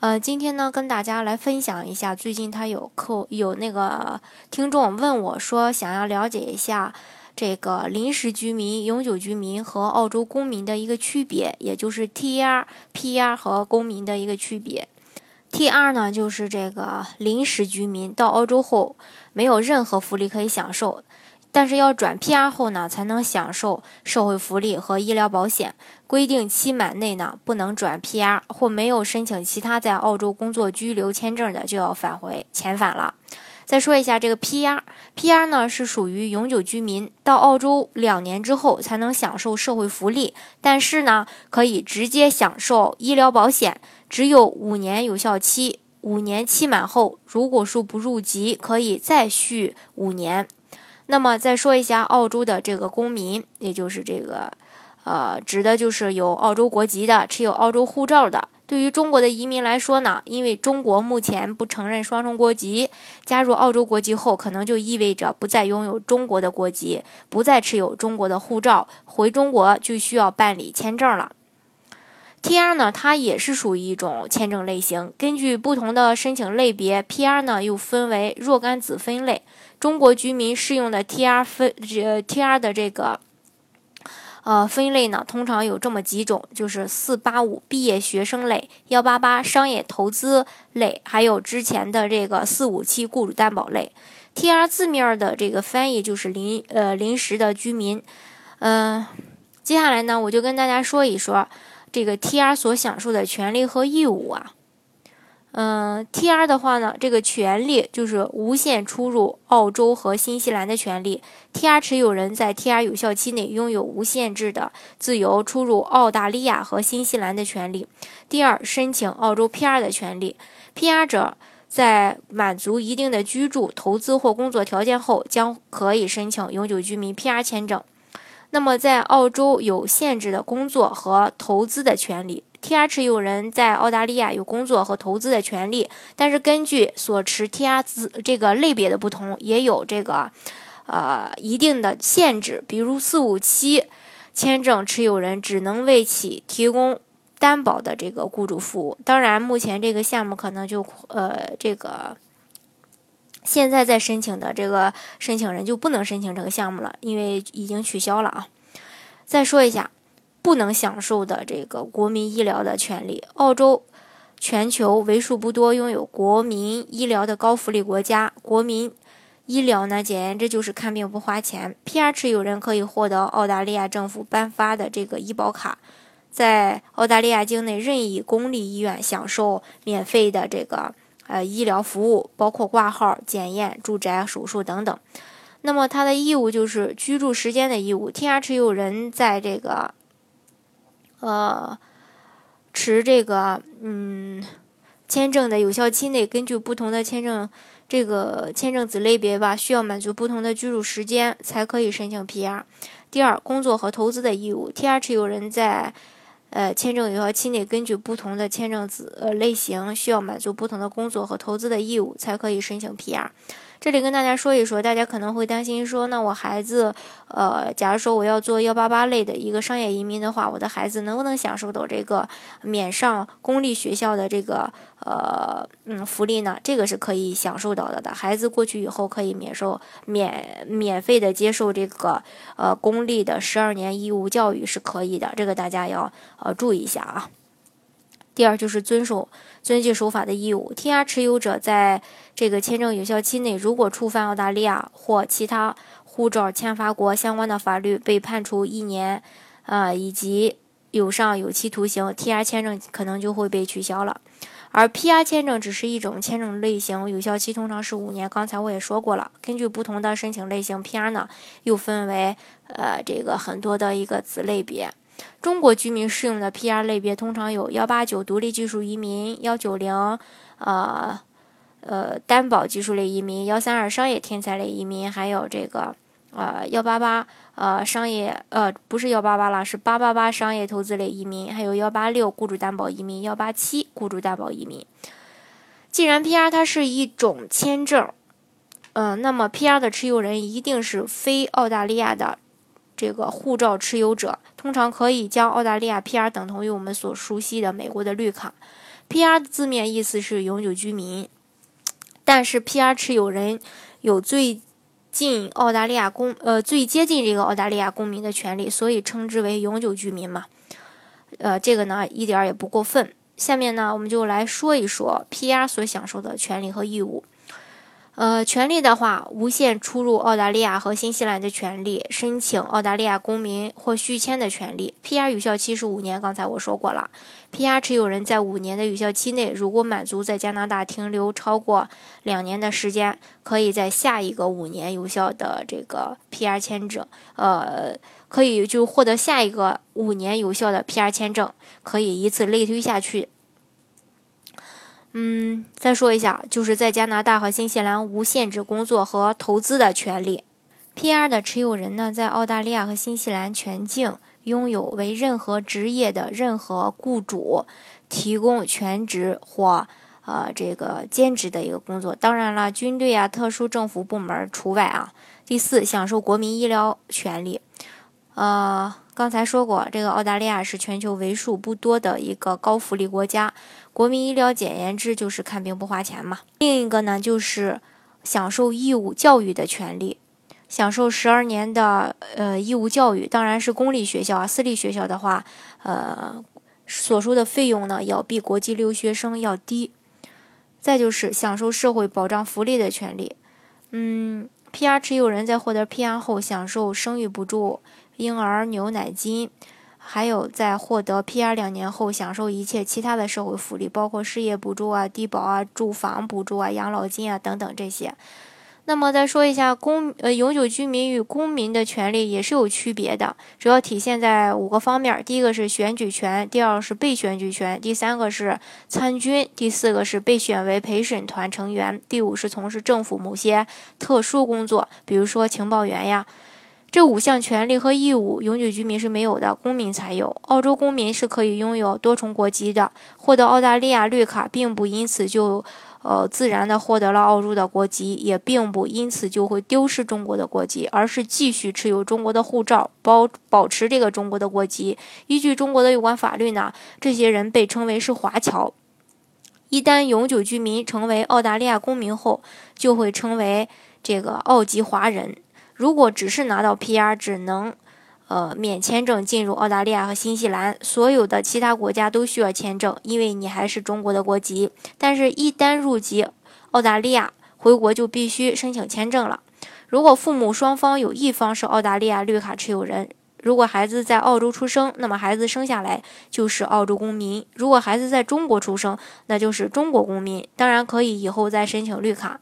呃，今天呢，跟大家来分享一下，最近他有客有那个听众问我说，想要了解一下这个临时居民、永久居民和澳洲公民的一个区别，也就是 TR、PR 和公民的一个区别。TR 呢，就是这个临时居民到澳洲后没有任何福利可以享受。但是要转 PR 后呢，才能享受社会福利和医疗保险。规定期满内呢，不能转 PR 或没有申请其他在澳洲工作居留签证的，就要返回遣返了。再说一下这个 PR，PR 呢是属于永久居民，到澳洲两年之后才能享受社会福利，但是呢可以直接享受医疗保险，只有五年有效期。五年期满后，如果说不入籍，可以再续五年。那么再说一下澳洲的这个公民，也就是这个，呃，指的就是有澳洲国籍的、持有澳洲护照的。对于中国的移民来说呢，因为中国目前不承认双重国籍，加入澳洲国籍后，可能就意味着不再拥有中国的国籍，不再持有中国的护照，回中国就需要办理签证了。T.R. 呢，它也是属于一种签证类型。根据不同的申请类别，P.R. 呢又分为若干子分类。中国居民适用的 T.R. 分这 T.R. 的这个呃分类呢，通常有这么几种，就是四八五毕业学生类、幺八八商业投资类，还有之前的这个四五七雇主担保类。T.R. 字面的这个翻译就是临呃临时的居民。嗯，接下来呢，我就跟大家说一说。这个 T.R. 所享受的权利和义务啊，嗯，T.R. 的话呢，这个权利就是无限出入澳洲和新西兰的权利。T.R. 持有人在 T.R. 有效期内拥有无限制的自由出入澳大利亚和新西兰的权利。第二，申请澳洲 P.R. 的权利。P.R. 者在满足一定的居住、投资或工作条件后，将可以申请永久居民 P.R. 签证。那么，在澳洲有限制的工作和投资的权利，T.R. 持有人在澳大利亚有工作和投资的权利，但是根据所持 T.R. 资这个类别的不同，也有这个呃一定的限制。比如四五七签证持有人只能为其提供担保的这个雇主服务。当然，目前这个项目可能就呃这个。现在在申请的这个申请人就不能申请这个项目了，因为已经取消了啊。再说一下，不能享受的这个国民医疗的权利。澳洲全球为数不多拥有国民医疗的高福利国家。国民医疗呢，简言之就是看病不花钱。PR 持有人可以获得澳大利亚政府颁发的这个医保卡，在澳大利亚境内任意公立医院享受免费的这个。呃，医疗服务包括挂号、检验、住宅、手术等等。那么，他的义务就是居住时间的义务。T.R. 持有人在这个，呃，持这个嗯签证的有效期内，根据不同的签证这个签证子类别吧，需要满足不同的居住时间才可以申请 P.R. 第二，工作和投资的义务。T.R. 持有人在呃，签证有效期内，根据不同的签证子呃类型，需要满足不同的工作和投资的义务，才可以申请 PR。这里跟大家说一说，大家可能会担心说，那我孩子，呃，假如说我要做幺八八类的一个商业移民的话，我的孩子能不能享受到这个免上公立学校的这个呃嗯福利呢？这个是可以享受到的的，孩子过去以后可以免受免免费的接受这个呃公立的十二年义务教育是可以的，这个大家要呃注意一下啊。第二就是遵守遵纪守法的义务。T.R. 持有者在这个签证有效期内，如果触犯澳大利亚或其他护照签发国相关的法律，被判处一年，呃，以及有上有期徒刑，T.R. 签证可能就会被取消了。而 P.R. 签证只是一种签证类型，有效期通常是五年。刚才我也说过了，根据不同的申请类型，P.R. 呢又分为呃这个很多的一个子类别。中国居民适用的 PR 类别通常有幺八九独立技术移民、幺九零，呃，呃担保技术类移民、幺三二商业天才类移民，还有这个呃幺八八呃商业呃不是幺八八了，是八八八商业投资类移民，还有幺八六雇主担保移民、幺八七雇主担保移民。既然 PR 它是一种签证，嗯，那么 PR 的持有人一定是非澳大利亚的这个护照持有者，通常可以将澳大利亚 PR 等同于我们所熟悉的美国的绿卡。PR 的字面意思是永久居民，但是 PR 持有人有最近澳大利亚公呃最接近这个澳大利亚公民的权利，所以称之为永久居民嘛。呃，这个呢一点也不过分。下面呢，我们就来说一说 PR 所享受的权利和义务。呃，权利的话，无限出入澳大利亚和新西兰的权利，申请澳大利亚公民或续签的权利。PR 有效期是五年，刚才我说过了。PR 持有人在五年的有效期内，如果满足在加拿大停留超过两年的时间，可以在下一个五年有效的这个 PR 签证，呃，可以就获得下一个五年有效的 PR 签证，可以以此类推下去。嗯，再说一下，就是在加拿大和新西兰无限制工作和投资的权利。PR 的持有人呢，在澳大利亚和新西兰全境拥有为任何职业的任何雇主提供全职或呃这个兼职的一个工作。当然了，军队啊、特殊政府部门除外啊。第四，享受国民医疗权利。呃，刚才说过，这个澳大利亚是全球为数不多的一个高福利国家，国民医疗简言之就是看病不花钱嘛。另一个呢，就是享受义务教育的权利，享受十二年的呃义务教育，当然是公立学校啊，私立学校的话，呃，所收的费用呢要比国际留学生要低。再就是享受社会保障福利的权利，嗯，PR 持有人在获得 PR 后享受生育补助。婴儿牛奶金，还有在获得 PR 两年后享受一切其他的社会福利，包括失业补助啊、低保啊、住房补助啊、养老金啊等等这些。那么再说一下公呃永久居民与公民的权利也是有区别的，主要体现在五个方面：第一个是选举权，第二是被选举权，第三个是参军，第四个是被选为陪审团成员，第五是从事政府某些特殊工作，比如说情报员呀。这五项权利和义务，永久居民是没有的，公民才有。澳洲公民是可以拥有多重国籍的，获得澳大利亚绿卡，并不因此就，呃，自然的获得了澳洲的国籍，也并不因此就会丢失中国的国籍，而是继续持有中国的护照，保保持这个中国的国籍。依据中国的有关法律呢，这些人被称为是华侨。一旦永久居民成为澳大利亚公民后，就会成为这个澳籍华人。如果只是拿到 PR，只能，呃，免签证进入澳大利亚和新西兰，所有的其他国家都需要签证，因为你还是中国的国籍。但是，一旦入籍澳大利亚，回国就必须申请签证了。如果父母双方有一方是澳大利亚绿卡持有人，如果孩子在澳洲出生，那么孩子生下来就是澳洲公民；如果孩子在中国出生，那就是中国公民。当然，可以以后再申请绿卡。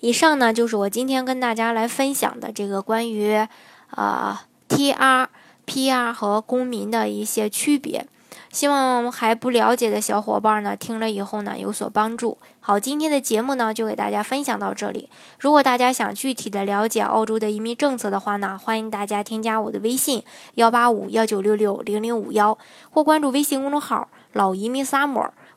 以上呢就是我今天跟大家来分享的这个关于，啊，TR、PR 和公民的一些区别，希望还不了解的小伙伴呢听了以后呢有所帮助。好，今天的节目呢就给大家分享到这里。如果大家想具体的了解澳洲的移民政策的话呢，欢迎大家添加我的微信幺八五幺九六六零零五幺，或关注微信公众号“老移民 summer”。